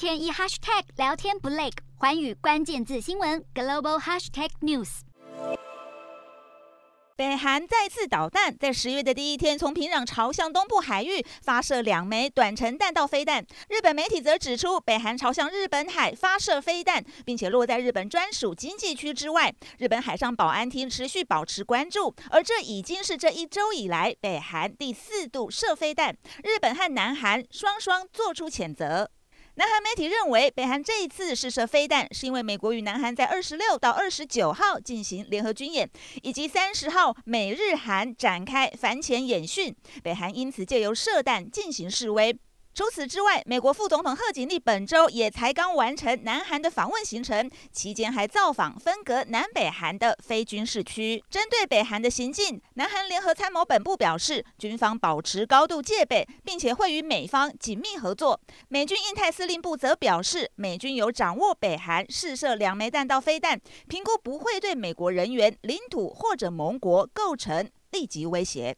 天一 hashtag 聊天不累，寰宇关键字新闻 global hashtag news。北韩再次导弹，在十月的第一天，从平壤朝向东部海域发射两枚短程弹道飞弹。日本媒体则指出，北韩朝向日本海发射飞弹，并且落在日本专属经济区之外。日本海上保安厅持续保持关注，而这已经是这一周以来北韩第四度射飞弹。日本和南韩双双做出谴责。南韩媒体认为，北韩这一次试射飞弹，是因为美国与南韩在二十六到二十九号进行联合军演，以及三十号美日韩展开反潜演训，北韩因此借由射弹进行示威。除此之外，美国副总统贺锦丽本周也才刚完成南韩的访问行程，期间还造访分隔南北韩的非军事区。针对北韩的行径，南韩联合参谋本部表示，军方保持高度戒备，并且会与美方紧密合作。美军印太司令部则表示，美军有掌握北韩试射两枚弹道飞弹，评估不会对美国人员、领土或者盟国构成立即威胁。